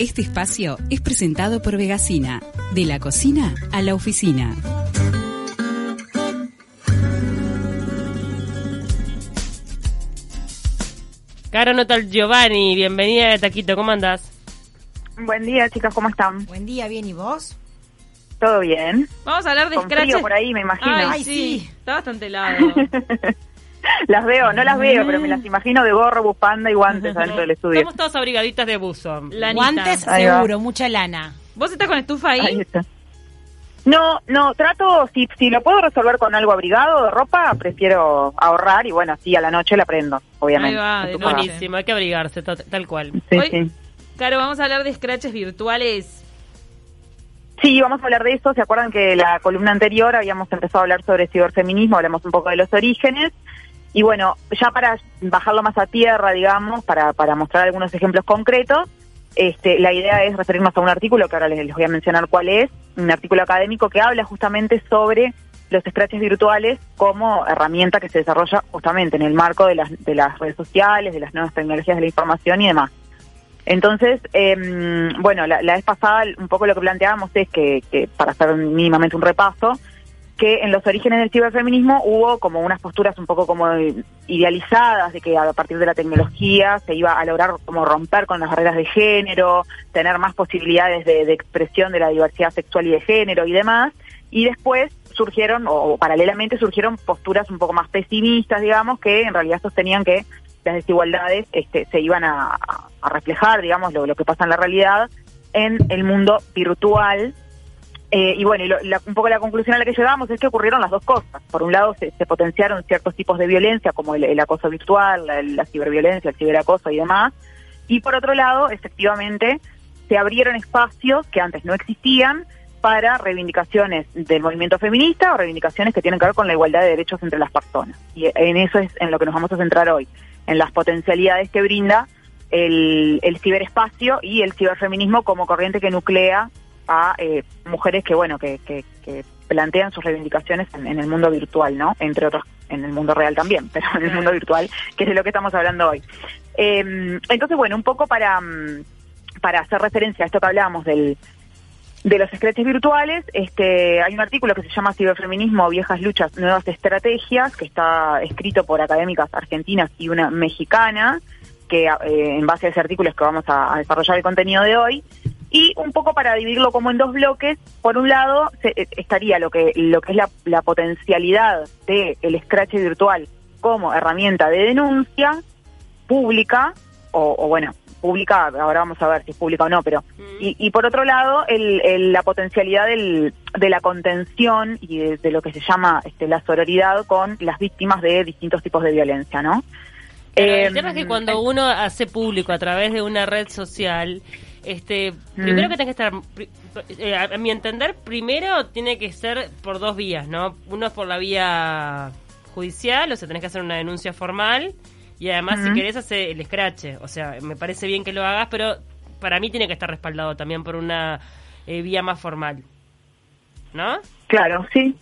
Este espacio es presentado por Vegasina, de la cocina a la oficina. Caro Notal Giovanni, bienvenida de Taquito, ¿cómo andás? Buen día, chicas, ¿cómo están? Buen día, bien, ¿y vos? ¿Todo bien? Vamos a hablar de Con scratches. frío por ahí, me imagino. Ay, Ay, sí. sí. Está bastante helado. las veo, no las veo, pero me las imagino de gorro, bufanda y guantes adentro del estudio. Estamos todos abrigaditas de buzo. Lanita. Guantes Ahí va. seguro, mucha lana. ¿Vos estás con estufa ahí? Ahí está. No, no, trato, si, si lo puedo resolver con algo abrigado de ropa, prefiero ahorrar y bueno, así a la noche la prendo, obviamente. Ahí va, buenísimo, hay que abrigarse, tal cual. Sí, Hoy, sí. Caro, vamos a hablar de scratches virtuales. Sí, vamos a hablar de eso. ¿Se acuerdan que la columna anterior habíamos empezado a hablar sobre ciberfeminismo? Hablamos un poco de los orígenes. Y bueno, ya para bajarlo más a tierra, digamos, para, para mostrar algunos ejemplos concretos, este, la idea es referirnos a un artículo que ahora les, voy a mencionar cuál es, un artículo académico que habla justamente sobre los scratches virtuales como herramienta que se desarrolla justamente en el marco de las, de las redes sociales, de las nuevas tecnologías de la información y demás. Entonces, eh, bueno, la, la vez pasada un poco lo que planteábamos es que, que, para hacer mínimamente un repaso, que en los orígenes del ciberfeminismo hubo como unas posturas un poco como idealizadas de que a partir de la tecnología se iba a lograr como romper con las barreras de género, tener más posibilidades de, de expresión de la diversidad sexual y de género y demás, y después surgieron, o paralelamente surgieron posturas un poco más pesimistas, digamos, que en realidad sostenían que las desigualdades este, se iban a, reflejar, digamos, lo, que pasa en la realidad en el mundo virtual. Eh, y bueno, y lo, la, un poco la conclusión a la que llegamos es que ocurrieron las dos cosas. Por un lado, se, se potenciaron ciertos tipos de violencia, como el, el acoso virtual, la, ciberviolencia, el ciberacoso y demás. Y por otro lado, efectivamente, se abrieron espacios que antes no existían para reivindicaciones del movimiento feminista o reivindicaciones que tienen que ver con la igualdad de derechos entre las personas. Y en eso es en lo que nos vamos a centrar hoy, en las potencialidades que brinda el ciberespacio y el ciberfeminismo como corriente que nuclea a eh, mujeres que, bueno, que, que, que, plantean sus reivindicaciones en, en, el mundo virtual, ¿no? Entre otros, en el mundo real también, pero en el mundo virtual, que es de lo que estamos hablando hoy. Eh, entonces, bueno, un poco para, para hacer referencia a esto que hablábamos del de los scratches virtuales, este, hay un artículo que se llama Ciberfeminismo, Viejas Luchas, Nuevas Estrategias, que está escrito por académicas argentinas y una mexicana, que eh, en base a ese artículo es que vamos a, a, desarrollar el contenido de hoy. Y un poco para dividirlo como en dos bloques, por un lado se, estaría lo que, lo que es la, la potencialidad del el scratch virtual como herramienta de denuncia pública, o, o bueno, pública, ahora vamos a ver si es pública o no, pero y, y por otro lado el, el, la potencialidad del, de la contención y de, de, lo que se llama este, la sororidad con las víctimas de distintos tipos de violencia, ¿no? Eh, el tema es que cuando uno hace público a través de una red social, este, mm. primero que tiene que estar, eh, a mi entender, primero tiene que ser por dos vías, ¿no? Uno es por la vía judicial, o sea, tenés que hacer una denuncia formal y además, si querés, hacer el scratch. O sea, me parece bien que lo hagas, pero para mí tiene que estar respaldado también por una eh, vía más formal. ¿No? Claro, sí.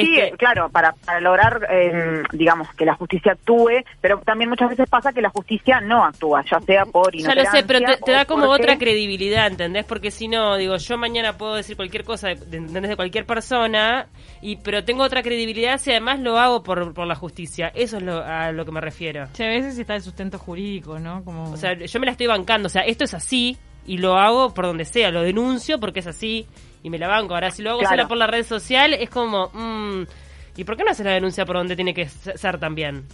Sí, este... claro, para, para lograr, eh, digamos, que la justicia actúe, pero también muchas veces pasa que la justicia no actúa, ya sea por Ya lo sé, pero te, te da como porque... otra credibilidad, ¿entendés? Porque si no, digo, yo mañana puedo decir cualquier cosa, de, ¿entendés? De cualquier persona, y pero tengo otra credibilidad si además lo hago por, por la justicia. Eso es lo, a lo que me refiero. Sí, a veces está el sustento jurídico, ¿no? Como... O sea, yo me la estoy bancando, o sea, esto es así, y lo hago por donde sea, lo denuncio porque es así, y me la banco. Ahora, si lo hago claro. por la red social, es como... Mmm, ¿Y por qué no haces la denuncia por donde tiene que ser también?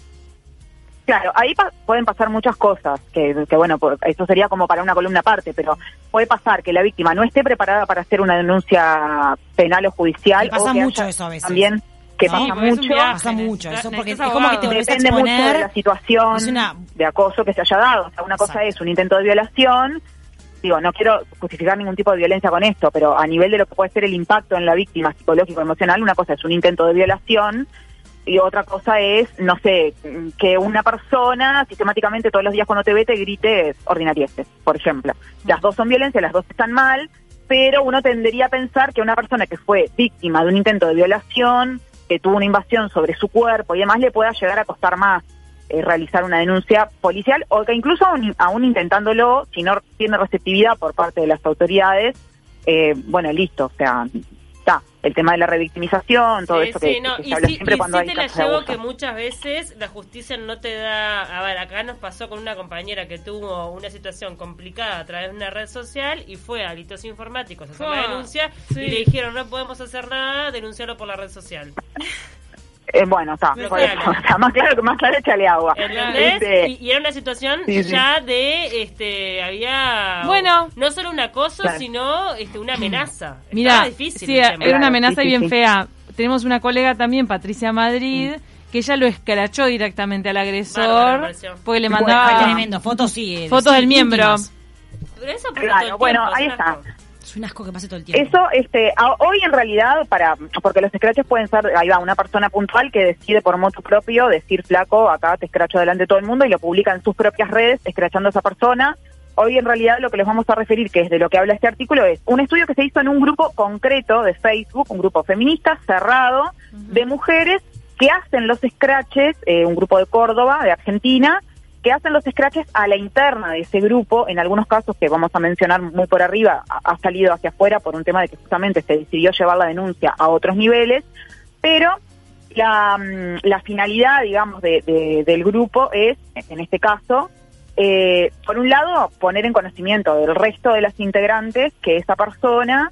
Claro, ahí pa pueden pasar muchas cosas, que, que bueno, por, eso sería como para una columna aparte, pero puede pasar que la víctima no esté preparada para hacer una denuncia penal o judicial. Y pasa o que mucho eso a veces. También que pasa mucho. Pasa mucho, eso porque es como que te Depende a mucho de la situación una... de acoso que se haya dado. O sea, una cosa Exacto. es un intento de violación, digo, no quiero justificar ningún tipo de violencia con esto, pero a nivel de lo que puede ser el impacto en la víctima psicológico emocional, una cosa es un intento de violación y otra cosa es, no sé, que una persona sistemáticamente todos los días cuando te ve te grite ordinarieces, por ejemplo. Las dos son violencia, las dos están mal, pero uno tendería a pensar que una persona que fue víctima de un intento de violación, que tuvo una invasión sobre su cuerpo y demás, le pueda llegar a costar más eh, realizar una denuncia policial o que incluso aún, aún intentándolo, si no tiene receptividad por parte de las autoridades, eh, bueno, listo, o sea, está el tema de la revictimización, todo eso que, no. que se y habla sí, siempre y cuando hay te la llevo abuso. que muchas veces la justicia no te da... A ver, acá nos pasó con una compañera que tuvo una situación complicada a través de una red social y fue a delitos informáticos a hacer la Ah, denuncia sí. y le dijeron no podemos hacer nada, denunciarlo por la red social. Eh, bueno, está, por eso, sea, más claro que más claro échale agua. Este, Y, y era una situación Sí, sí. ya de, este, había... Bueno. No solo un acoso, Claro. sino este, una amenaza. Mira, difícil sí, era una Claro, amenaza sí, sí, bien sí. fea. Tenemos una colega también, Patricia Madrid, que ella lo escrachó directamente al Bárbaro, agresor pareció. porque le Bueno, mandaba tremendo. Fotos sí. fotos sí, del miembro. Pero eso Claro, bueno, tiempo, ahí está. Es un asco que pase todo el tiempo. Eso, este, a- hoy en realidad, para, porque los scratches pueden ser, ahí va, una persona puntual que decide por moto propio decir flaco, acá te escracho delante de todo el mundo y lo publica en sus propias redes, escrachando a esa persona. Hoy en realidad lo que les vamos a referir, que es de lo que habla este artículo, es un estudio que se hizo en un grupo concreto de Facebook, un grupo feminista cerrado de mujeres que hacen los scratches, eh, un grupo de Córdoba, de Argentina, que hacen los scratches a la interna de ese grupo, en algunos casos que vamos a mencionar muy por arriba, ha, salido hacia afuera por un tema de que justamente se decidió llevar la denuncia a otros niveles, pero la, mm, la finalidad, digamos, de- de- del grupo es, en este caso, eh, por un lado, poner en conocimiento del resto de las integrantes que esa persona,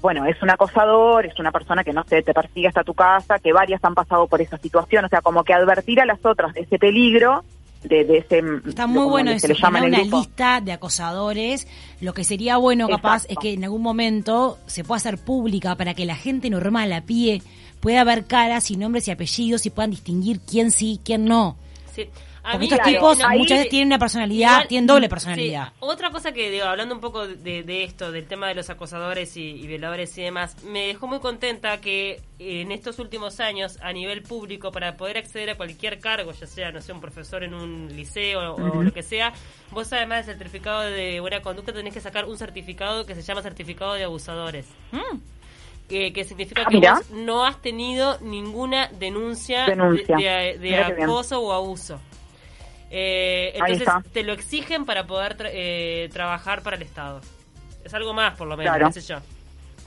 bueno, es un acosador, es una persona que no sé, te persigue hasta tu casa, que varias han pasado por esa situación, o sea, como que advertir a las otras ese peligro, de, de ese... Está lo- muy como bueno se eso, le llama una grupo. lista de acosadores. Lo que sería bueno, capaz, Exacto. es que en algún momento se pueda hacer pública para que la gente normal a pie pueda ver caras y nombres y apellidos y puedan distinguir quién sí, quién no. Sí. A Porque mí- estos claro, tipos ahí- muchas veces tienen una personalidad, Igual- tienen doble sí, personalidad. otra cosa que digo, hablando un poco de, de esto, del tema de los acosadores y, y violadores y demás, me dejó muy contenta que en estos últimos años, a nivel público, para poder acceder a cualquier cargo, ya sea, no sé, un profesor en un liceo o lo que sea, vos además del certificado de buena conducta tenés que sacar un certificado que se llama certificado de abusadores. Que, que significa Ah, que vos no has tenido ninguna denuncia, Denuncia. de, acoso o abuso. Eh, entonces te lo exigen para poder tra- eh, trabajar para el Estado. Es algo más, por lo menos, Claro. qué sé yo.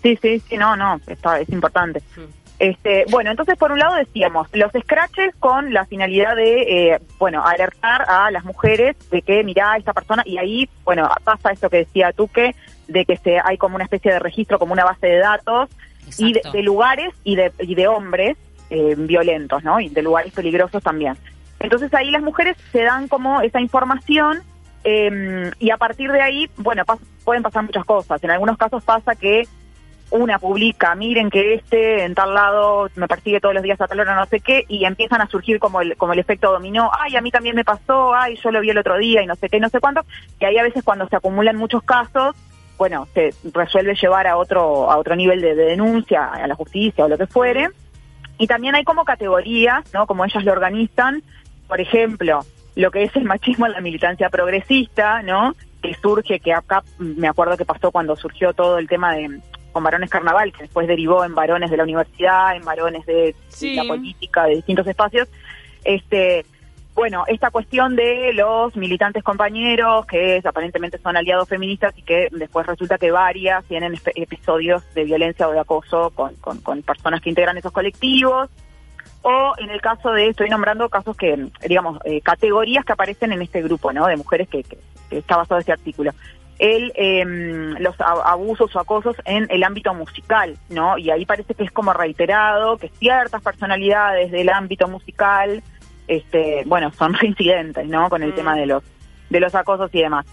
Sí, sí, sí, no, no, está, es importante. Mm. Este, bueno, entonces por un lado decíamos, los scratches con la finalidad de, eh, bueno, alertar a las mujeres de que, mirá, esta persona, y ahí, bueno, pasa esto que decía Tuque, de que se, hay como una especie de registro, como una base de datos, y de lugares y de, y de hombres eh, violentos, ¿no? Y de lugares peligrosos también. Entonces ahí las mujeres se dan como esa información eh, y a partir de ahí, bueno, pueden pasar muchas cosas. En algunos casos pasa que una publica, miren que este en tal lado me persigue todos los días a tal hora, no sé qué, y empiezan a surgir como el, como el efecto dominó, ay, a mí también me pasó, ay, yo lo vi el otro día y no sé qué, no sé cuánto, y ahí a veces cuando se acumulan muchos casos, bueno, se resuelve llevar a otro, a otro nivel de, de denuncia, a la justicia o lo que fuere, y también hay como categorías, ¿no? Como ellas lo organizan, por ejemplo, lo que es el machismo en la militancia progresista, ¿no? Que surge, que acá me acuerdo que pasó cuando surgió todo el tema de con varones carnaval, que después derivó en varones de la universidad, en varones de Sí. la política, de distintos espacios. Este, bueno, esta cuestión de los militantes compañeros, que es- aparentemente son aliados feministas y que después resulta que varias tienen episodios de violencia o de acoso con, con, con personas que integran esos colectivos. O en el caso de, estoy nombrando casos que, digamos, eh, categorías que aparecen en este grupo, ¿no? De mujeres que, que- que está basado este artículo. El, em, los abusos o acosos en el ámbito musical, ¿no? Y ahí parece que es como reiterado que ciertas personalidades del ámbito musical, este, bueno, son reincidentes, ¿no? Con el Mm. tema de los, de los acosos y demás.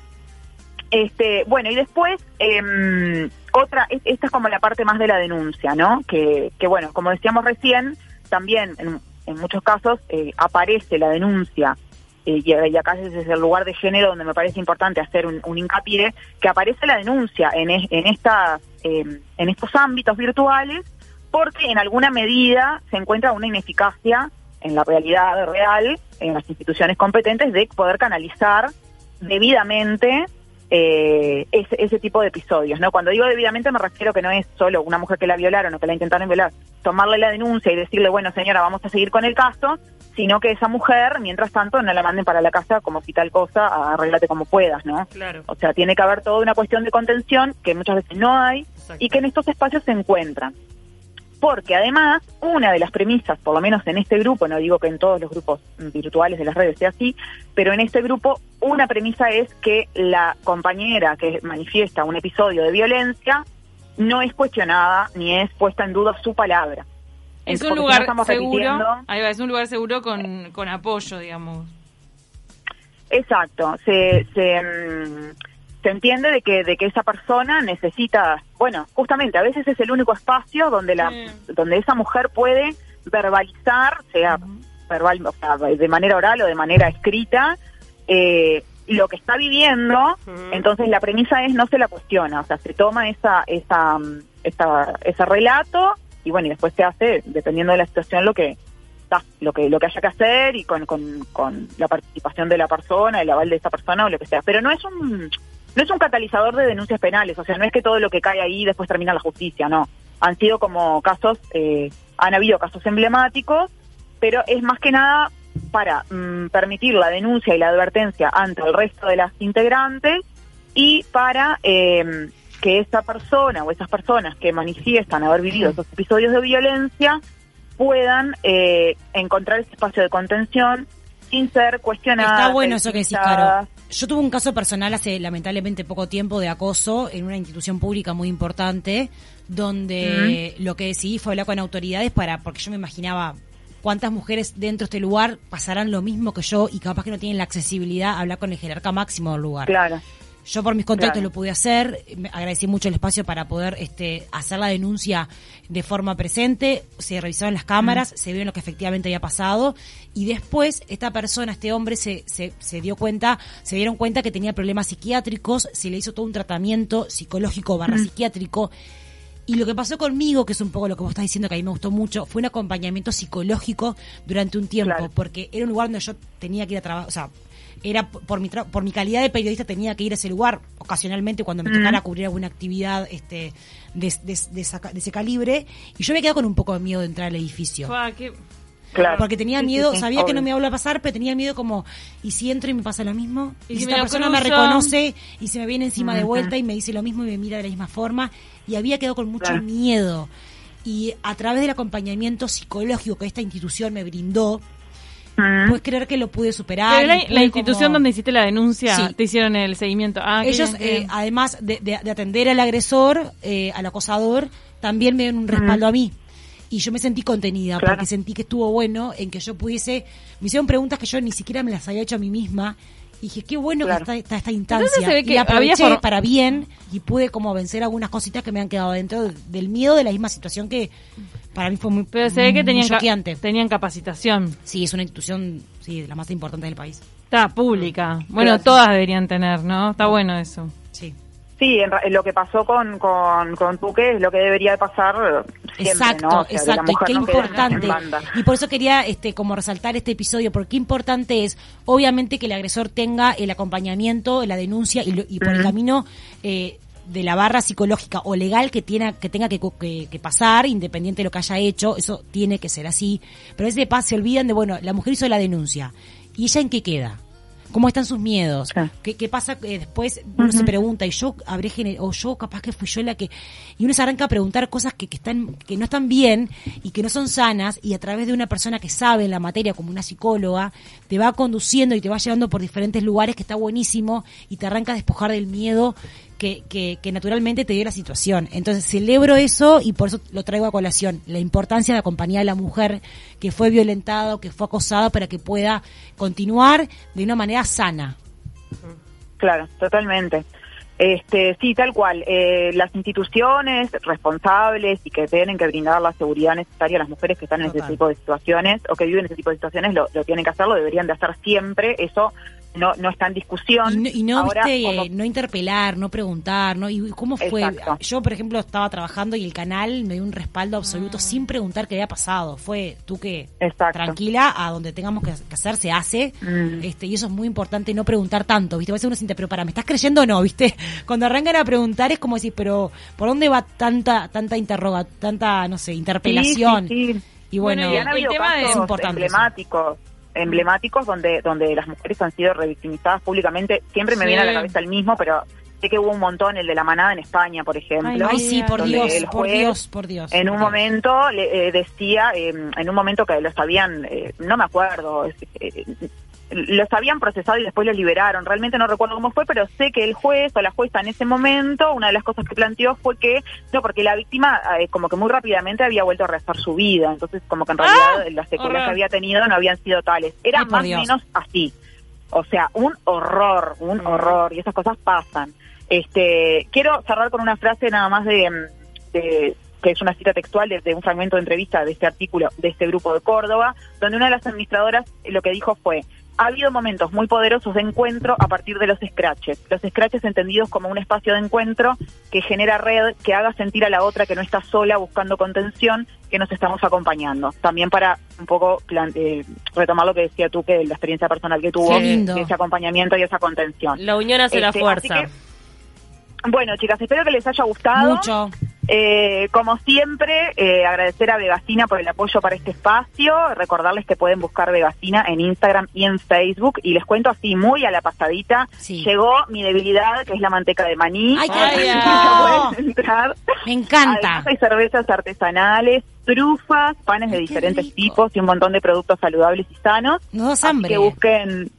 Este, bueno, y después, em, otra, es- esta es como la parte más de la denuncia, ¿no? Que, que bueno, como decíamos recién, también en, en muchos casos eh, aparece la denuncia, eh, y, acá es el lugar de género donde me parece importante hacer un, un hincapié, que aparece la denuncia en, en, estas, em, en estos ámbitos virtuales, porque en alguna medida se encuentra una ineficacia en la realidad real, en las instituciones competentes, de poder canalizar debidamente eh, ese, ese tipo de episodios, ¿no? Cuando digo debidamente me refiero que no es solo una mujer que la violaron o que la intentaron violar, tomarle la denuncia y decirle, bueno, señora, vamos a seguir con el caso, sino que esa mujer, mientras tanto, no la manden para la casa como si tal cosa, arréglate como puedas, ¿no? Claro. O sea, tiene que haber toda una cuestión de contención que muchas veces no hay y que en estos espacios se encuentran. Porque además, una de las premisas, por lo menos en este grupo, no digo que en todos los grupos virtuales de las redes sea así, pero en este grupo una premisa es que la compañera que manifiesta un episodio de violencia no es cuestionada ni es puesta en duda su palabra. Es Porque un si no lugar seguro, ahí va, es un lugar seguro con, con apoyo, digamos. Exacto, se, se, mm, se entiende de que, de que esa persona necesita, bueno, justamente a veces es el único espacio donde la, donde esa mujer puede verbalizar, sea verbal, o sea, de manera oral o de manera escrita, eh, lo que está viviendo. Entonces la premisa es no se la cuestiona, o sea, se toma esa, esa, mm, esa, ese relato y bueno, y después se hace, dependiendo de la situación, lo que lo que lo que haya que hacer y con, con, con la participación de la persona, el aval de esa persona o lo que sea. Pero no es un no es un catalizador de denuncias penales, o sea, no es que todo lo que cae ahí después termina en la justicia, no. Han sido como casos, eh, han habido casos emblemáticos, pero es más que nada para mm, permitir la denuncia y la advertencia ante el resto de las integrantes y para eh, que esa persona o esas personas que manifiestan haber vivido esos episodios de violencia puedan eh, encontrar ese espacio de contención sin ser cuestionadas. Está bueno eso que decís, Caro. Yo tuve un caso personal hace lamentablemente poco tiempo de acoso en una institución pública muy importante, donde lo que decidí fue hablar con autoridades para, porque yo me imaginaba cuántas mujeres dentro de este lugar pasarán lo mismo que yo y capaz que no tienen la accesibilidad a hablar con el jerarca máximo del lugar. Claro. Yo por mis contactos Claro. lo pude hacer, me agradecí mucho el espacio para poder este, hacer la denuncia de forma presente, se revisaron las cámaras, se vio lo que efectivamente había pasado y después esta persona, este hombre se, se, se dio cuenta, se dieron cuenta que tenía problemas psiquiátricos, se le hizo todo un tratamiento psicológico barra psiquiátrico y lo que pasó conmigo, que es un poco lo que vos estás diciendo, que a mí me gustó mucho, fue un acompañamiento psicológico durante un tiempo, Claro. porque era un lugar donde yo tenía que ir a trabajar, o sea, era por mi, tra- por mi calidad de periodista tenía que ir a ese lugar ocasionalmente cuando me tocara cubrir alguna actividad este de, de- de esa de ese calibre, y yo me quedado con un poco de miedo de entrar al edificio. Fua, qué- Claro. Porque tenía miedo, sabía que no me iba a pasar, pero tenía miedo como, ¿y si entro y me pasa lo mismo? ¿Y Y, si esta persona me reconoce y se me viene encima de vuelta y me dice lo mismo y me mira de la misma forma. Y había quedado con mucho Claro. miedo. Y a través del acompañamiento psicológico que esta institución me brindó. Puedes creer que lo pude superar. Pero la, y pude la institución como- donde hiciste la denuncia, Sí. te hicieron el seguimiento. Ah, qué Ellos, bien, qué eh, además de, de- de atender al agresor, eh, al acosador, también me dieron un respaldo a mí. Y yo me sentí contenida, Claro. porque sentí que estuvo bueno en que yo pudiese... Me hicieron preguntas que yo ni siquiera me las había hecho a mí misma. Y dije, qué bueno Claro. que está, está esta instancia. se ve y que la aproveché había para bien y pude como vencer algunas cositas que me han quedado dentro de- del miedo de la misma situación que para mí fue muy, Pero se ve que muy tenían, ca- tenían capacitación. Sí, es una institución sí, de las más importantes del país. Está pública. Bueno, Gracias. todas deberían tener, ¿no? Está bueno eso. Sí. Sí, en ra- lo que pasó con, con, con Tuque es lo que debería de pasar siempre, exacto, ¿no? O sea, que la exacto. Y qué no en importante. Y por eso quería este como resaltar este episodio, porque qué importante es, obviamente, que el agresor tenga el acompañamiento, la denuncia y, lo- y por el camino eh, de la barra psicológica o legal que tiene que tenga que, que- que pasar, independiente de lo que haya hecho, eso tiene que ser así. Pero a veces de paz se olvidan de, bueno, la mujer hizo la denuncia. ¿Y ella en qué queda? ¿Cómo están sus miedos? Sí. ¿Qué, qué pasa eh, después? Uno se pregunta, y yo habré o yo capaz que fui yo la que... Y uno se arranca a preguntar cosas que, que, están, que no están bien y que no son sanas, y a través de una persona que sabe en la materia, como una psicóloga, te va conduciendo y te va llevando por diferentes lugares que está buenísimo y te arranca a despojar del miedo que, que, que naturalmente te dio la situación. Entonces celebro eso y por eso lo traigo a colación, la importancia de acompañar a la mujer que fue violentada o que fue acosada para que pueda continuar de una manera sana. Claro, totalmente. Este, sí, tal cual. Eh, las instituciones responsables y que tienen que brindar la seguridad necesaria a las mujeres que están en Total. ese tipo de situaciones o que viven ese tipo de situaciones lo, lo tienen que hacer, lo deberían de hacer siempre. Eso no, no está en discusión. Y no, y no, Ahora, viste, como- eh, no interpelar, no preguntar, ¿no? ¿Y cómo fue? Exacto. Yo, por ejemplo, estaba trabajando y el canal me dio un respaldo absoluto sin preguntar qué había pasado. Fue tú que Exacto. tranquila, a donde tengamos que, hacer se hace. Mm. este Y eso es muy importante, no preguntar tanto, ¿viste? A veces uno siente, pero para, ¿me estás creyendo o no? ¿Viste? Cuando arrancan a preguntar es como decir, pero ¿por dónde va tanta tanta interroga, tanta, no sé, interpelación? Sí, sí, sí. Y bueno, Bueno, Y han el tema casos Es importante eso. Emblemáticos, donde donde las mujeres han sido revictimizadas públicamente. Siempre me Sí. viene a la cabeza el mismo, pero sé que hubo un montón, el de la manada en España, por ejemplo. ay, sí, por Dios, el por juez Dios, por Dios. En un Dios. momento le eh, decía, eh, en un momento que los habían, eh, no me acuerdo, eh, los habían procesado y después los liberaron. Realmente no recuerdo cómo fue, pero sé que el juez o la jueza en ese momento, una de las cosas que planteó fue que, no, porque la víctima eh, como que muy rápidamente había vuelto a restar su vida, entonces como que en realidad ¡Ah! las secuelas que había tenido no habían sido tales. Era Ay, más o menos así. O sea, un horror, un horror, y esas cosas pasan. Este, quiero cerrar con una frase nada más de, de- que es una cita textual de, de un fragmento de entrevista de este artículo de este grupo de Córdoba, donde una de las administradoras lo que dijo fue, ha habido momentos muy poderosos de encuentro a partir de los scratches. Los scratches entendidos como un espacio de encuentro que genera red, que haga sentir a la otra que no está sola buscando contención, que nos estamos acompañando. También para un poco eh, retomar lo que decía tú, que la experiencia personal que tuvo, de ese acompañamiento y esa contención. La unión hace la Este, fuerza. así Bueno, chicas, espero que les haya gustado. Mucho. Eh, como siempre, eh, agradecer a Vegacina por el apoyo para este espacio, recordarles que pueden buscar Vegacina en Instagram y en Facebook, y les cuento así muy a la pasadita, Sí. llegó mi debilidad, que es la manteca de maní. ¡Ay, qué pueden entrar. Me encanta. Además hay cervezas artesanales, trufas, panes de Ay, diferentes rico. tipos y un montón de productos saludables y sanos. Así hambre. que busquen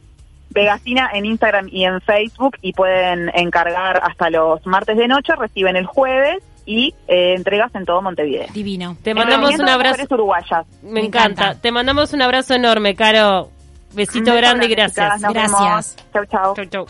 Vegacina en Instagram y en Facebook y pueden encargar hasta los martes de noche, reciben el jueves y eh, entregas en todo Montevideo. Divino. Te mandamos un abrazo. uruguayas. Me Me encanta. encanta. Te mandamos un abrazo enorme, Caro. Besito grande y gracias. Gracias. Chau, chau. Chau, chau.